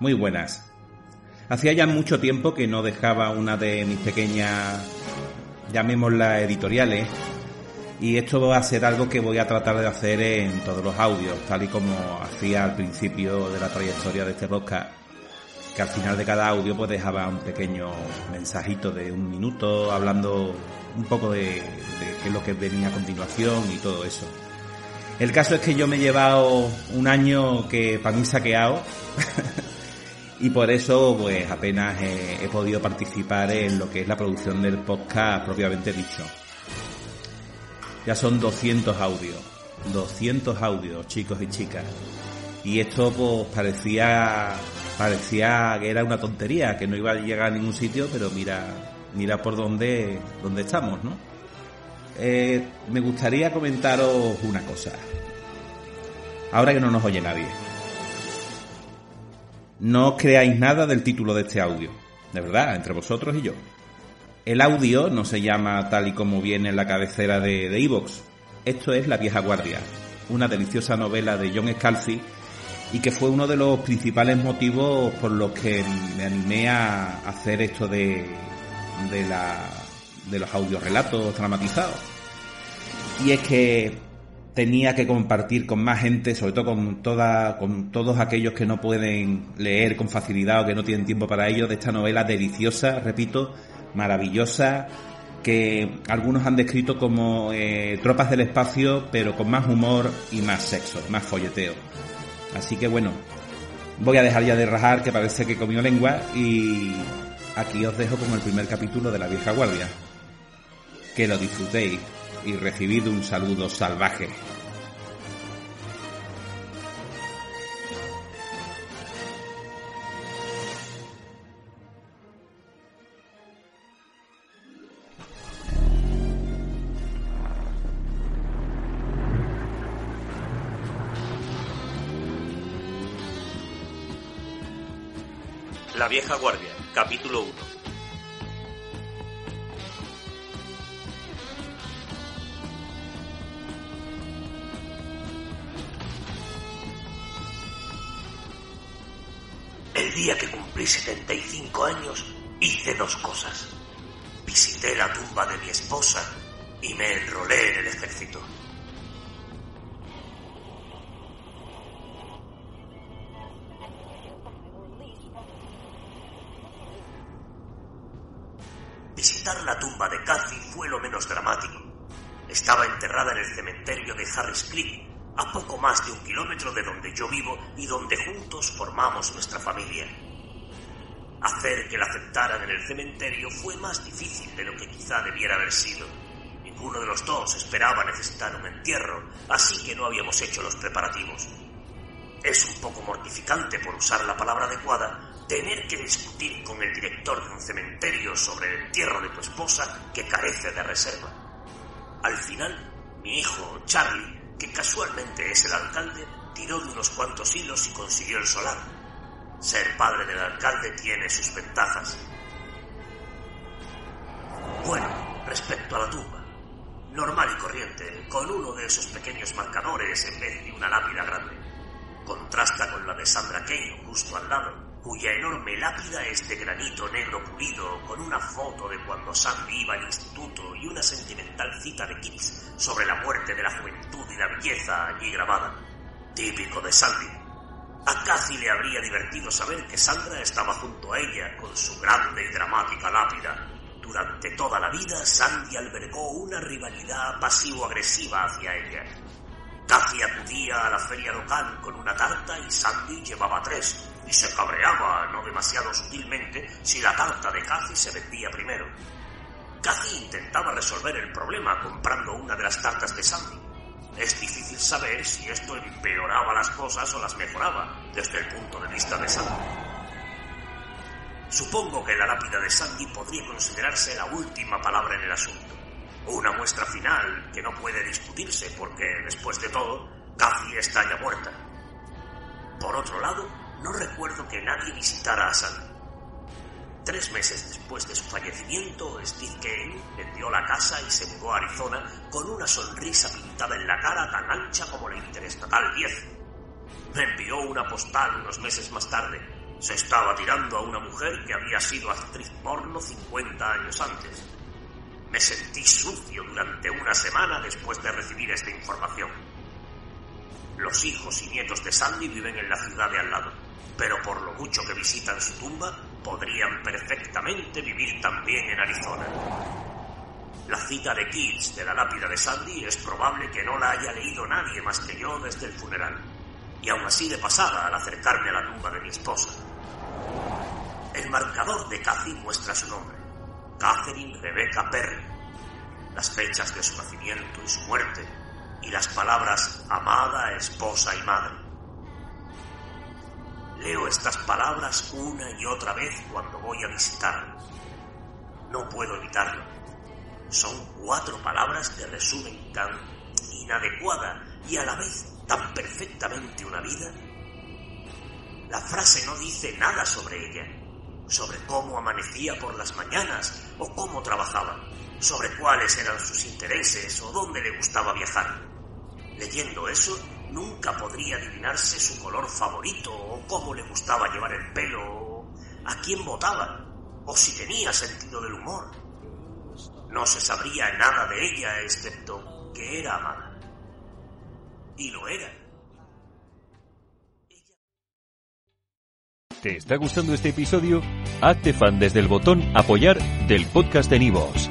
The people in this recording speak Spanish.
Muy buenas. Hacía ya mucho tiempo que no dejaba una de mis pequeñas, llamémoslas editoriales, y esto va a ser algo que voy a tratar de hacer en todos los audios, tal y como hacía al principio de la trayectoria de este podcast, que al final de cada audio pues dejaba un pequeño mensajito de un minuto hablando un poco de, de qué es lo que venía a continuación y todo eso. El caso es que yo me he llevado un año que para mí saqueado y por eso pues apenas he, he, podido participar en lo que es la producción del podcast propiamente dicho. Ya son 200 audios, 200 audios chicos y chicas. Y esto pues parecía parecía que era una tontería, que no iba a llegar a ningún sitio, pero mira mira por dónde, dónde estamos, ¿no? Eh, me gustaría comentaros una cosa. Ahora que no nos oye nadie. No creáis nada del título de este audio. De verdad, entre vosotros y yo. El audio no se llama tal y como viene en la cabecera de Evox. Esto es La vieja guardia, una deliciosa novela de John Scalzi y que fue uno de los principales motivos por los que me animé a hacer esto de, de, la, de los audiorelatos dramatizados. Y es que tenía que compartir con más gente, sobre todo con toda, con todos aquellos que no pueden leer con facilidad o que no tienen tiempo para ello, de esta novela deliciosa, repito, maravillosa, que algunos han descrito como eh, tropas del espacio, pero con más humor y más sexo, más folleteo. Así que bueno, voy a dejar ya de rajar, que parece que comió lengua, y aquí os dejo con el primer capítulo de La Vieja Guardia. Que lo disfrutéis y recibid un saludo salvaje. La vieja guardia, capítulo 1. El día que cumplí 75 años hice dos cosas. Visité la tumba de mi esposa y me enrolé en el ejército. Visitar la tumba de Cathy fue lo menos dramático. Estaba enterrada en el cementerio de Harris Creek, a poco más de un kilómetro de donde yo vivo y donde juntos formamos nuestra familia. Hacer que la aceptaran en el cementerio fue más difícil de lo que quizá debiera haber sido. Ninguno de los dos esperaba necesitar un entierro, así que no habíamos hecho los preparativos. Es un poco mortificante, por usar la palabra adecuada, tener que discutir con el director de un cementerio sobre el entierro de tu esposa que carece de reserva. Al final, mi hijo, Charlie, que casualmente es el alcalde, tiró de unos cuantos hilos y consiguió el solar. Ser padre del alcalde tiene sus ventajas. Bueno, respecto a la tumba, normal y corriente, con uno de esos pequeños marcadores en vez de una lápida grande. Contrasta con la de Sandra Kane justo al lado, cuya enorme lápida es de granito negro pulido, con una foto de cuando Sandy iba al instituto y una sentimental cita de Kitts sobre la muerte de la juventud y la belleza allí grabada. Típico de Sandy. A Cathy le habría divertido saber que Sandra estaba junto a ella con su grande y dramática lápida. Durante toda la vida, Sandy albergó una rivalidad pasivo-agresiva hacia ella. Cathy acudía a la feria local con una tarta y Sandy llevaba tres, y se cabreaba, no demasiado sutilmente, si la tarta de Cathy se vendía primero. Cathy intentaba resolver el problema comprando una de las tartas de Sandy. Es difícil saber si esto empeoraba las cosas o las mejoraba desde el punto de vista de Sandy. Supongo que la lápida de Sandy podría considerarse la última palabra en el asunto. Una muestra final que no puede discutirse porque, después de todo, Cathy está ya muerta. Por otro lado, no recuerdo que nadie visitara a Sandy. Tres meses después de su fallecimiento, Steve Kane vendió la casa y se mudó a Arizona con una sonrisa pintada en la cara tan ancha como la Interestatal 10. Me envió una postal unos meses más tarde. Se estaba tirando a una mujer que había sido actriz porno 50 años antes. Me sentí sucio durante una semana después de recibir esta información. Los hijos y nietos de Sandy viven en la ciudad de al lado, pero por lo mucho que visitan su tumba, podrían perfectamente vivir también en Arizona. La cita de Keats de la lápida de Sandy es probable que no la haya leído nadie más que yo desde el funeral, y aún así de pasada al acercarme a la tumba de mi esposa. El marcador de Cathy muestra su nombre, Catherine Rebecca Perry, las fechas de su nacimiento y su muerte, y las palabras amada, esposa y madre. Leo estas palabras una y otra vez cuando voy a visitarla. No puedo evitarlo. Son cuatro palabras que resumen tan inadecuada y a la vez tan perfectamente una vida. La frase no dice nada sobre ella, sobre cómo amanecía por las mañanas o cómo trabajaba, sobre cuáles eran sus intereses o dónde le gustaba viajar. Leyendo eso, nunca podría adivinarse su color favorito o cómo le gustaba llevar el pelo o a quién votaba o si tenía sentido del humor. No se sabría nada de ella excepto que era amada. Y lo era. ¿Te está gustando este episodio? Hazte fan desde el botón Apoyar del podcast de Nivos.